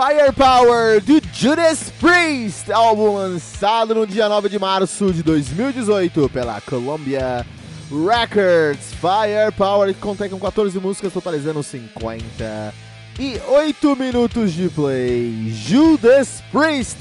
Firepower do Judas Priest, álbum lançado no dia 9 de março de 2018 pela Columbia Records. Firepower que contém com 14 músicas, totalizando 50 e 8 minutos de play. Judas Priest,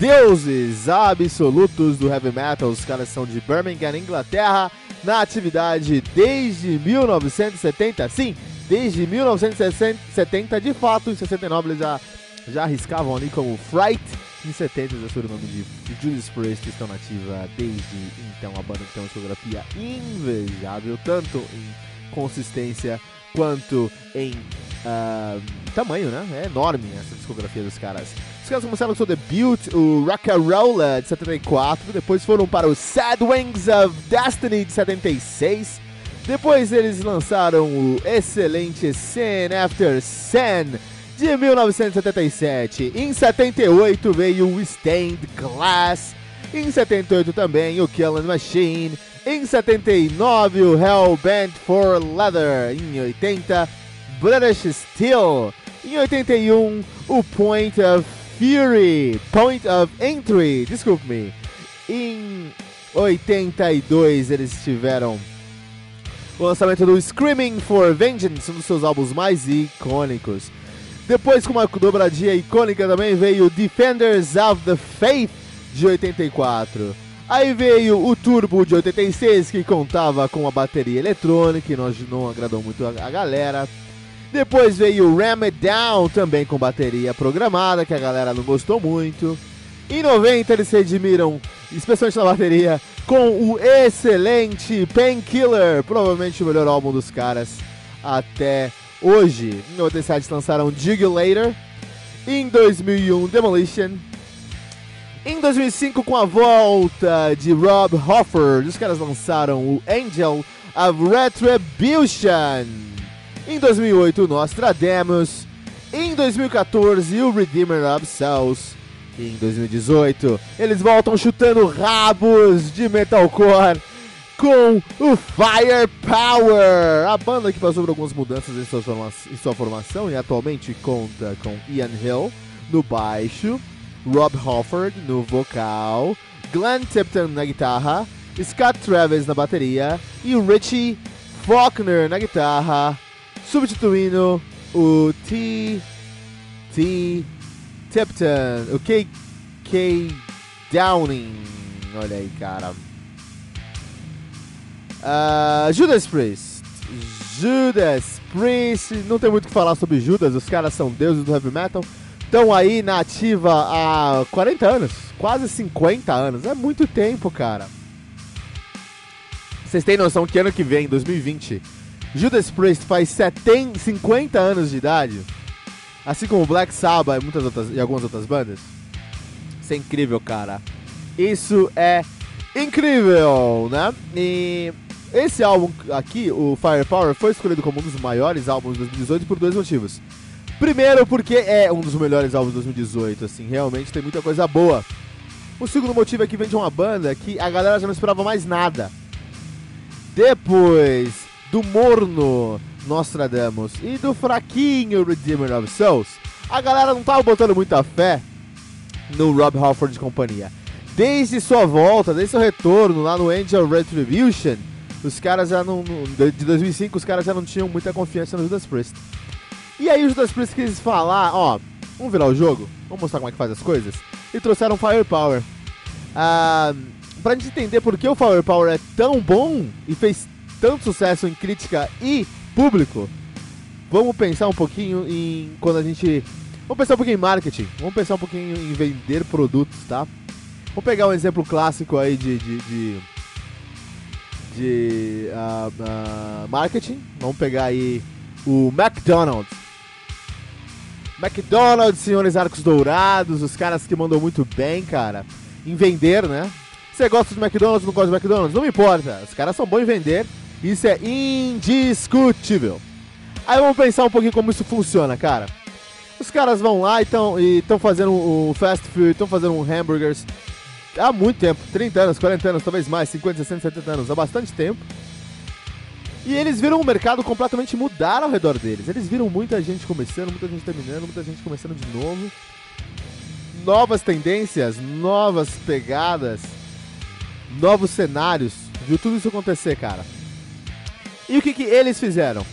deuses absolutos do heavy metal. Os caras são de Birmingham, Inglaterra, na atividade desde 1970. Sim, desde 1970, de fato, em 69 eles já, já arriscavam ali como Fright. Em 70 já foi o nome de Judas Priest, estão nativa desde então. A banda que tem uma discografia invejável, tanto em consistência quanto em uh, tamanho, né? É enorme essa discografia dos caras. Os caras começaram com seu debut, o Rock'n'Rolla de 74, depois foram para o Sad Wings of Destiny de 76, depois eles lançaram o excelente Sin After Sin de 1977. Em 78 veio o Stained Glass. Em 78 também o Killing Machine. Em 79 o Hell Bent for Leather. Em 80 British Steel. Em 81 o Point of Fury. Point of Entry. Desculpe-me. Em 82 eles tiveram o lançamento do Screaming for Vengeance, um dos seus álbuns mais icônicos. Depois, com uma dobradinha icônica também, veio Defenders of the Faith, de 84. Aí veio o Turbo de 86, que contava com a bateria eletrônica, e não, não agradou muito a, a galera. Depois veio o Ram It Down, também com bateria programada, que a galera não gostou muito. Em 90 eles se redimiram, especialmente na bateria, com o excelente Painkiller, provavelmente o melhor álbum dos caras até hoje. Em 97 lançaram Dig Later. Em 2001, Demolition. Em 2005, com a volta de Rob Hoffer, os caras lançaram o Angel of Retribution. Em 2008, o Nostradamus. Em 2014, o Redeemer of Souls. E em 2018, eles voltam chutando rabos de metalcore com o Firepower, a banda que passou por algumas mudanças em sua, em sua formação e atualmente conta com Ian Hill no baixo, Rob Hofford no vocal, Glenn Tipton na guitarra, Scott Travis na bateria e Richie Faulkner na guitarra, substituindo o T. T. Tipton, o K.K. Downing. Olha aí, cara. Uh, Judas Priest. Judas Priest. Não tem muito o que falar sobre Judas, os caras são deuses do heavy metal. Estão aí na ativa há 40 anos, quase 50 anos. É muito tempo, cara. Vocês têm noção que ano que vem, 2020, Judas Priest faz 70, 50 anos de idade? Assim como Black Sabbath e, muitas outras, e algumas outras bandas? Isso é incrível, cara. Isso é incrível, né? E esse álbum aqui, o Firepower, foi escolhido como um dos maiores álbuns de 2018 por dois motivos. Primeiro, porque é um dos melhores álbuns de 2018, assim, realmente tem muita coisa boa. O segundo motivo é que vem de uma banda que a galera já não esperava mais nada. depois do morno Nostradamus e do fraquinho Redeemer of Souls, a galera não tava botando muita fé no Rob Halford e companhia. Desde sua volta, desde seu retorno lá no Angel Retribution, os caras já não. De 2005, os caras já não tinham muita confiança no Judas Priest. E aí o Judas Priest quis falar: ó, vamos virar o jogo, vamos mostrar como é que faz as coisas. E trouxeram Firepower. Ah, pra gente entender por que o Firepower é tão bom e fez tanto sucesso em crítica e público, vamos pensar um pouquinho em quando a gente. Vamos pensar um pouquinho em marketing, vamos pensar um pouquinho em vender produtos, tá? Vamos pegar um exemplo clássico aí de, de, de, de uh, uh, marketing. Vamos pegar aí o McDonald's. McDonald's, senhores arcos dourados, os caras que mandam muito bem, cara, em vender, né? Você gosta de McDonald's, não gosta de McDonald's? Não me importa, os caras são bons em vender, isso é indiscutível. Aí vamos pensar um pouquinho como isso funciona, cara. Os caras vão lá e estão fazendo um fast food, estão fazendo um hambúrgueres há muito tempo 30 anos, 40 anos, talvez mais, 50, 60, 70 anos há bastante tempo. E eles viram o mercado completamente mudar ao redor deles. Eles viram muita gente começando, muita gente terminando, muita gente começando de novo. Novas tendências, novas pegadas, novos cenários. Viu tudo isso acontecer, cara. E o que, que eles fizeram?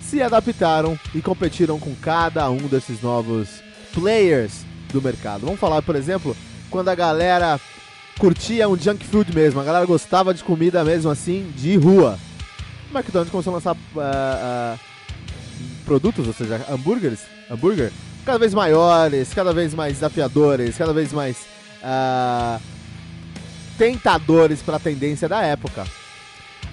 Se adaptaram e competiram com cada um desses novos players do mercado. Vamos falar, por exemplo, quando a galera curtia um junk food mesmo, a galera gostava de comida mesmo assim, de rua. O McDonald's começou a lançar uh, uh, produtos, ou seja, hambúrgueres, hambúrguer, cada vez maiores, cada vez mais desafiadores, cada vez mais uh, tentadores para a tendência da época.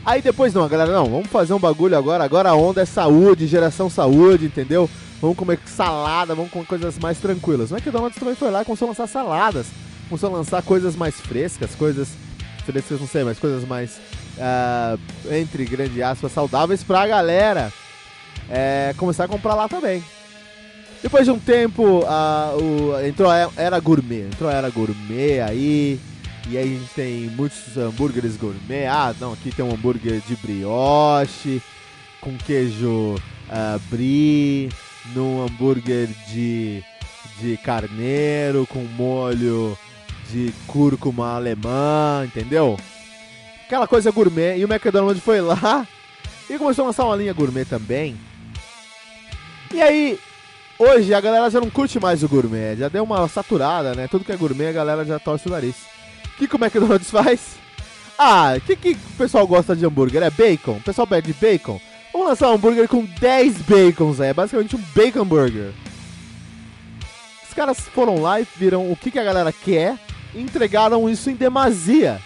Aí depois não, galera, não, vamos fazer um bagulho agora, agora a onda é saúde, geração saúde, entendeu? Vamos comer salada, vamos comer coisas mais tranquilas. O McDonald's também foi lá e começou a lançar saladas começou a lançar coisas mais frescas, coisas frescas, não sei, mas coisas mais, uh, entre grande aspas, saudáveis pra galera é, começar a comprar lá também. Depois de um tempo, o, entrou a era gourmet, entrou a era gourmet aí, e aí a gente tem muitos hambúrgueres gourmet. Ah, não, aqui tem um hambúrguer de brioche, com queijo uh, brie, num hambúrguer de, de carneiro, com molho de cúrcuma alemã, entendeu? Aquela coisa gourmet. E o McDonald's foi lá e começou a lançar uma linha gourmet também. E aí, hoje a galera já não curte mais o gourmet, já deu uma saturada, né? Tudo que é gourmet a galera já torce o nariz. O que, que o McDonald's faz? Ah, o que, que o pessoal gosta de hambúrguer? É bacon? O pessoal pede bacon? Vamos lançar um hambúrguer com 10 bacons, é basicamente um bacon burger. Os caras foram lá e viram o que, que a galera quer entregaram isso em demasia.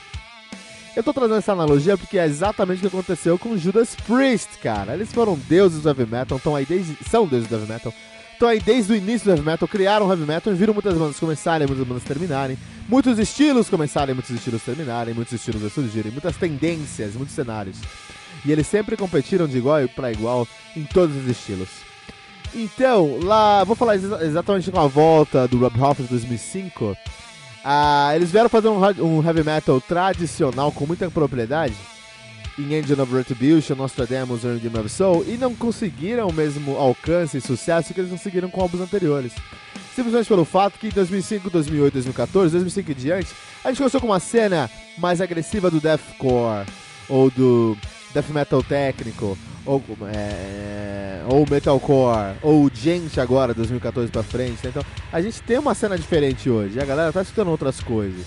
Eu tô trazendo essa analogia porque é exatamente o que aconteceu com Judas Priest, cara. Eles foram deuses do heavy metal, estão aí desde. são deuses do heavy metal. Estão aí desde o início do heavy metal, criaram heavy metal e viram muitas bandas começarem, muitas bandas terminarem, muitos estilos começarem, muitos estilos terminarem, muitos estilos surgirem, muitas tendências, muitos cenários. E eles sempre competiram de igual para igual em todos os estilos. Então, lá, vou falar exatamente com a volta do Rob Halford 2005. Ah, eles vieram fazer um, um, heavy metal tradicional com muita propriedade em Engine of Retribution, Nostradamus e Redeemer of Soul e não conseguiram o mesmo alcance e sucesso que eles conseguiram com álbuns anteriores. Simplesmente pelo fato que em 2005, 2008, 2014, 2005 e diante, a gente começou com uma cena mais agressiva do deathcore ou do death metal técnico ou, é, ou metalcore, ou gente agora, 2014 pra frente. Né? Então, a gente tem uma cena diferente hoje. a galera tá escutando outras coisas.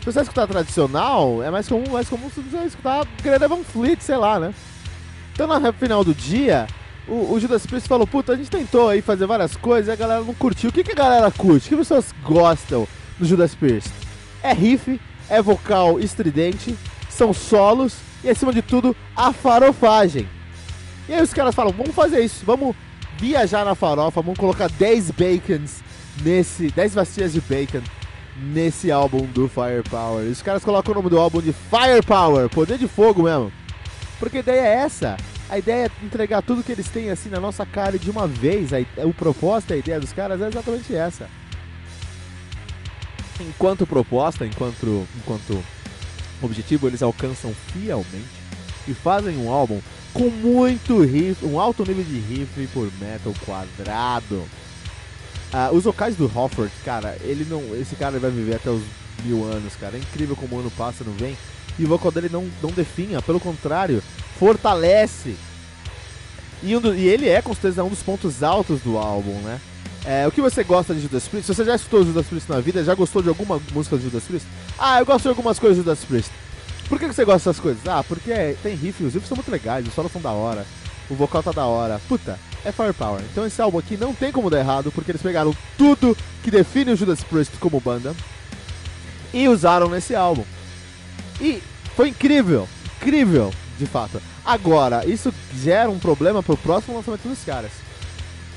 Se você escutar tradicional, é mais comum, mais comum você escutar Greta Van Fleet, sei lá, né? Então, no final do dia, o, o, Judas Priest falou, puta, a gente tentou aí fazer várias coisas e a galera não curtiu. O que, que a galera curte? O que pessoas gostam do Judas Priest? É riff, é vocal estridente, são solos e, acima de tudo, a farofagem. E aí os caras falam, vamos fazer isso, vamos viajar na farofa, vamos colocar 10 bacons nesse. 10 vacias de bacon nesse álbum do Firepower. E os caras colocam o nome do álbum de Firepower, poder de fogo mesmo. Porque a ideia é essa. A ideia é entregar tudo que eles têm assim na nossa cara de uma vez. A, o propósito, a ideia dos caras é exatamente essa. Enquanto proposta, enquanto, enquanto objetivo, eles alcançam fielmente e fazem um álbum com muito riff, um alto nível de riff por metal quadrado. Uh, os vocais do Hofford, cara, ele não, esse cara vai viver até os mil anos, cara. É incrível como o ano passa, não vem. E o vocal dele não, não definha, pelo contrário, fortalece. E, um do, e ele é com certeza um dos pontos altos do álbum, né? É, o que você gosta de Judas Priest? Se você já escutou Judas Priest na vida, já gostou de alguma música de Judas Priest? Ah, eu gosto de algumas coisas Judas Priest. Por que, você gosta dessas coisas? Ah, porque tem riff, os riffs são muito legais, os solos são da hora, o vocal tá da hora. Puta, é Firepower. Então esse álbum aqui não tem como dar errado, porque eles pegaram tudo que define o Judas Priest como banda e usaram nesse álbum. E foi incrível, incrível, de fato. Agora, isso gera um problema pro próximo lançamento dos caras.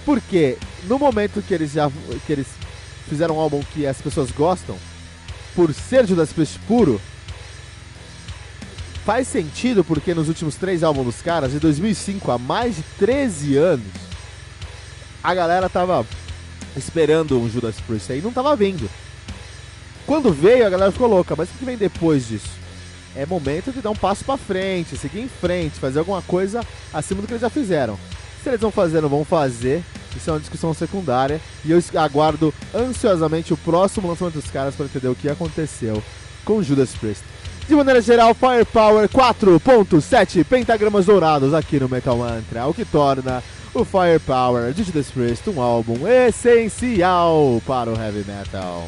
Porque no momento que eles já que eles fizeram um álbum que as pessoas gostam, por ser Judas Priest puro, faz sentido porque nos últimos três álbuns dos caras, de 2005 a mais de 13 anos, a galera tava esperando um Judas Priest aí, não tava vindo. Quando veio, a galera ficou louca, mas o que vem depois disso? É momento de dar um passo para frente, seguir em frente, fazer alguma coisa acima do que eles já fizeram. Se eles vão fazer, não vão fazer, isso é uma discussão secundária. E eu aguardo ansiosamente o próximo lançamento dos caras para entender o que aconteceu com Judas Priest. De maneira geral, Firepower 4.7 pentagramas dourados aqui no Metal Mantra, o que torna o Firepower de Judas Priest um álbum essencial para o heavy metal.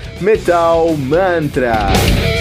Metal Mantra.